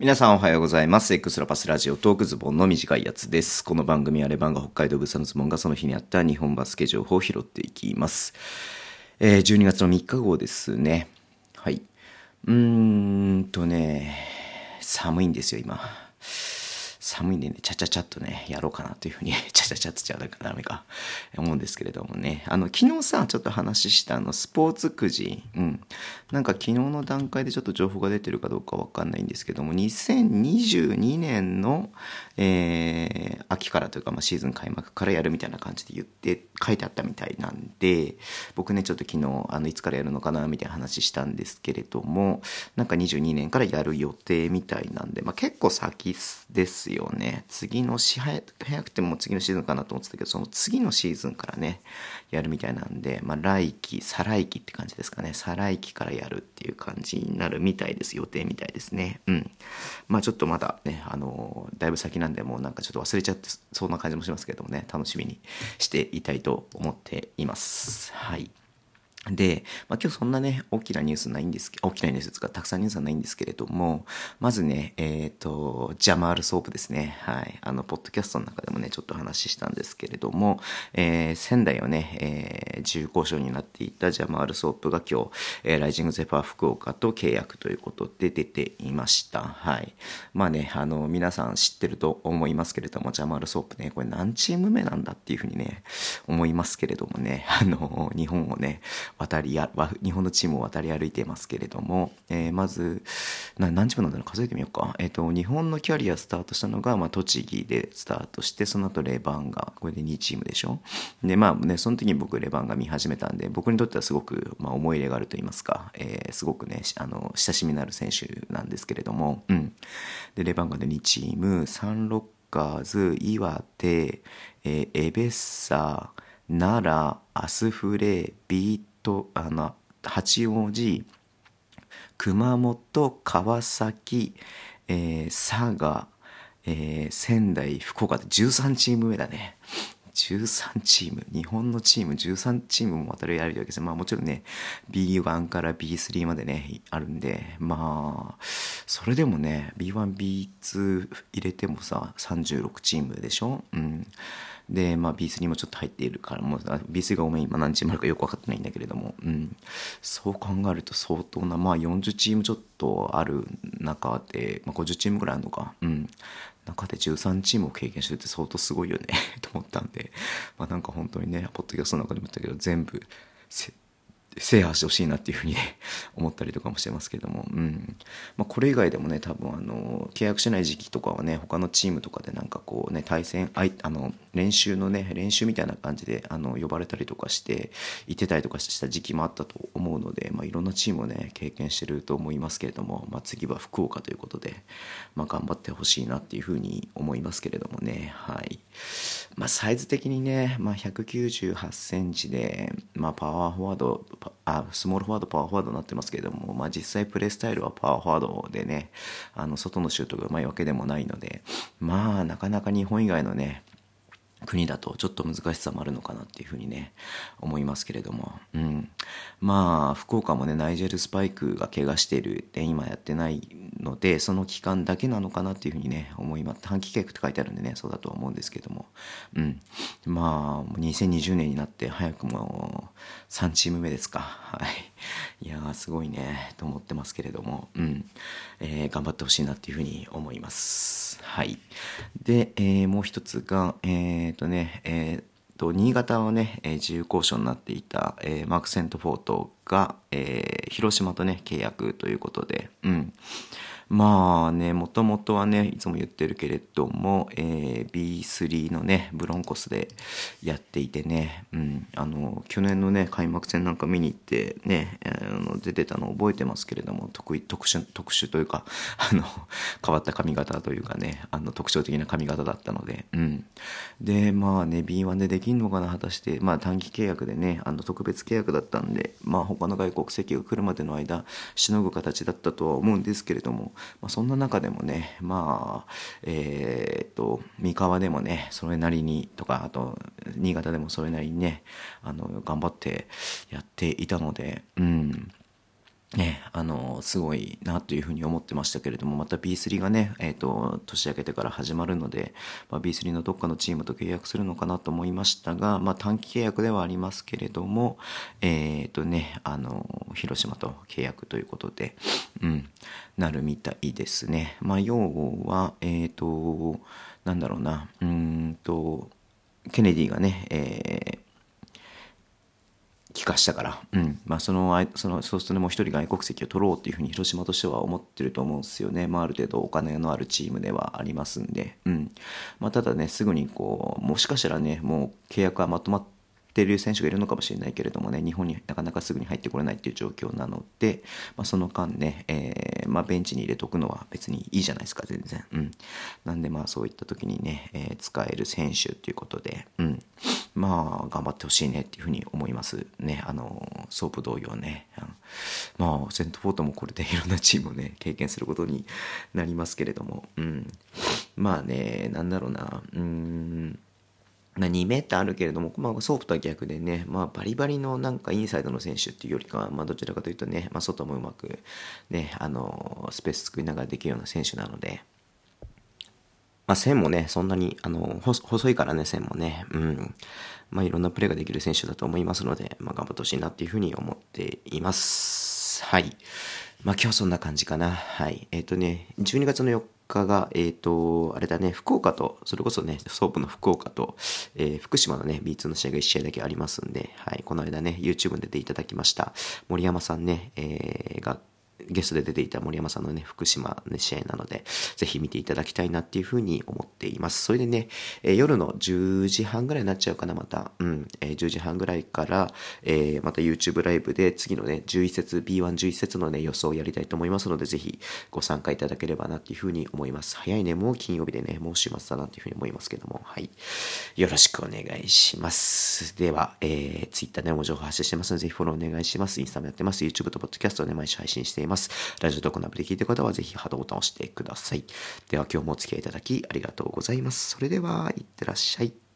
皆さんおはようございます。エクスラパスラジオトークズボンの短いやつです。この番組はレバンが北海道ブサのズボンがその日にあった日本バスケ情報を拾っていきます。えー、12月の3日号ですね。はい。うーんとね、寒いんですよ、今。寒いんでね、ちゃちゃちゃっとね、やろうかなというふうに、ちゃちゃちゃっとちゃダメか、思うんですけれどもね。あの、昨日さ、ちょっと話したあの、スポーツくじ、うん。なんか昨日の段階でちょっと情報が出てるかどうかわかんないんですけども、2022年の、えー、秋からというか、まあ、シーズン開幕からやるみたいな感じで言って、書いてあったみたいなんで、僕ね、ちょっと昨日、あの、いつからやるのかな、みたいな話したんですけれども、なんか22年からやる予定みたいなんで、まあ、結構先ですよね。次のし、早くても次のシーズンかなと思ってたけど、その次のシーズンからね、やるみたいなんで、まあ、来期、再来期って感じですかね。再来期からやるっていう感じになるみたいです。予定みたいですね。うん。まあ、ちょっとまだね、あの、だいぶ先なんで、もうなんかちょっと忘れちゃってそうな感じもしますけどもね、楽しみにしていたいと思っています。はい。で、まあ、今日そんなね、大きなニュースないんですけ大きなニュースですか、たくさんニュースはないんですけれども、まずね、えっ、ー、と、ジャマールソープですね。はい。あの、ポッドキャストの中でもね、ちょっと話したんですけれども、えー、仙台をね、えー、自由交渉になっていたジャマール・ソープが今日、えー、ライジングゼファー福岡と契約ということで出ていました。はい。まあね、あの、皆さん知ってると思いますけれども、ジャマール・ソープね、これ何チーム目なんだっていうふうにね、思いますけれどもね、あの、日本をね、渡りや日本のチームを渡り歩いてますけれども、えー、まずな何チームなんだろう？数えてみようか、えーと、日本のキャリアスタートしたのが、まあ、栃木でスタートしてその後レバンガこれで2チームでしょ？でまあねその時に僕レバンガ見始めたんで僕にとってはすごく、まあ、思い入れがあると言いますか、えー、すごくねあの親しみのある選手なんですけれども、うん、でレバンガで2チームサンロッカーズ岩手、えー、エベッサ奈良アスフレビートあの八王子熊本川崎、えー、佐賀、えー、仙台福岡で13チーム目だね。13チーム。日本のチーム13チームも渡り歩いてるわけですまあもちろんね B1 から B3 までねあるんでまあそれでもね B1B2 入れてもさ36チームでしょ？うん。で、まあ、B3 もちょっと入っているから、もう B3 が多め、今何チームあるかよく分かってないんだけれども、うん、そう考えると相当な、まあ、40チームちょっとある中で、まあ、50チームぐらいあるのか、うん、中で13チームを経験してるって相当すごいよね と思ったんで、まあ、なんか本当にね、ポッドキャストの中でも言ったけど、全部、制覇してほしいなっていうふうにね 思ったりとかもしてますけども、うん。まあ、これ以外でもね多分あの契約してない時期とかはね他のチームとかでなんかこうね対戦あいあの練習のね練習みたいな感じであの呼ばれたりとかして行ってたりとかした時期もあったと思うので、まあ、いろんなチームをね経験してると思いますけれども、まあ、次は福岡ということで、まあ、頑張ってほしいなっていうふうに思いますけれどもね。はい。まあ、サイズ的にね、まあ、198センチで、まあ、パワーフォワードあスモールフォワードパワーフォワードになってますけれども、まあ、実際プレースタイルはパワーフォワードでねあの外のシュートがうまいわけでもないのでまあなかなか日本以外のね国だとちょっと難しさもあるのかなっていうふうにね思いますけれども、うん、まあ福岡もねナイジェル・スパイクが怪我してるで今やってないのでその期間だけなのかなっていうふうにね思います。短期契約って書いてあるんでねそうだとは思うんですけども、うん、まあ2020年になって早くも3チーム目ですか。はい。いやーすごいねと思ってますけれども、うん。えー、頑張ってほしいなっていうふうに思います。はい。で、えー、もう一つがえっ、ー、とねえーと新潟はね、え、自由交渉になっていた、え、マーク・セントフォートが、え、広島とね契約ということで、うん、まあねもともとはねいつも言ってるけれども、えー、B3 のねブロンコスでやっていてね、うん、あの去年のね開幕戦なんか見に行ってね、あの出てたの覚えてますけれども特特殊特殊というか あの変わった髪型というかねあの特徴的な髪型だったので、うん、でまあね B1 でできんのかな果たして。まあ短期契約でねあの特別契約だったんでまあ他の外国籍が来るまでの間しのぐ形だったとは思うんですけれどもまあ、そんな中でもねまあえー、っと三河でもねそれなりにとかあと新潟でもそれなりにねあの頑張ってやっていたのでうん。ね、あの、すごいなというふうに思ってましたけれども、また B3 がね、えっ、ー、と、年明けてから始まるので、まあ、B3 のどっかのチームと契約するのかなと思いましたが、まあ、短期契約ではありますけれども、えっ、ー、とね、あの、広島と契約ということで、うん、なるみたいですね。まあ、要は、えっ、ー、と、なんだろうな、うんと、ケネディがね、えー、帰化したから、うんまあ、そのそのそうするともう一人外国籍を取ろうっていうふうに広島としては思ってると思うんですよね、まあ、ある程度お金のあるチームではありますんで、うんまあ、ただねすぐにこうもしかしたらねもう契約はまとまってる選手がいるのかもしれないけれどもね、日本になかなかすぐに入ってこれないっていう状況なので、まあ、その間ね、えー、まあ、ベンチに入れとくのは別にいいじゃないですか、全然。うん。なんでまあそういった時にね、えー、使える選手っていうことで、うん。まあ、頑張ってほしいねっていうふうに思いますね。あの、ソープ同様ね。うん、まあ、セントフォートもこれで いろんなチームをね、経験することになりますけれども、うん。まあね、なんだろうな、うん。まあ、2メーターあるけれども、まあ、ソープとは逆でね、まあ、バリバリのなんかインサイドの選手っていうよりかは、まあ、どちらかというとね、まあ、外もうまく、ね、あの、スペース作りながらできるような選手なので、まあ、線もね、そんなに、あの、細いからね、線もね、うん。まあ、いろんなプレーができる選手だと思いますので、まあ、頑張ってほしいなっていうふうに思っています。はい。まあ、今日そんな感じかな。はい。えっ、ー、とね、12月の4日が、えっ、ー、と、あれだね、福岡と、それこそね、ソープの福岡と、えー、福島のね、B2 の試合が1試合だけありますんで、はい、この間ね、YouTube に出ていただきました、森山さんね、えー、が、ゲストで出ていた森山さんのね、福島の試合なので、ぜひ見ていただきたいなっていうふうに思っています。それでね、えー、夜の10時半ぐらいになっちゃうかな、また。うん、えー、10時半ぐらいから、えー、また YouTube ライブで次のね、11節、B111 節のね、予想をやりたいと思いますので、ぜひご参加いただければなっていうふうに思います。早いね、もう金曜日でね、もう週末だなっていうふうに思いますけども、はい。よろしくお願いします。では、えー、Twitter でも情報発信してますので、ぜひフォローお願いします。インスタもやってます。YouTube と Podcast をね、毎週配信しています。ます。ラジオトークのアプリ聞いてる方はぜひハートボタンを押してください。では今日もお付き合いいただきありがとうございます。それでは、いってらっしゃい。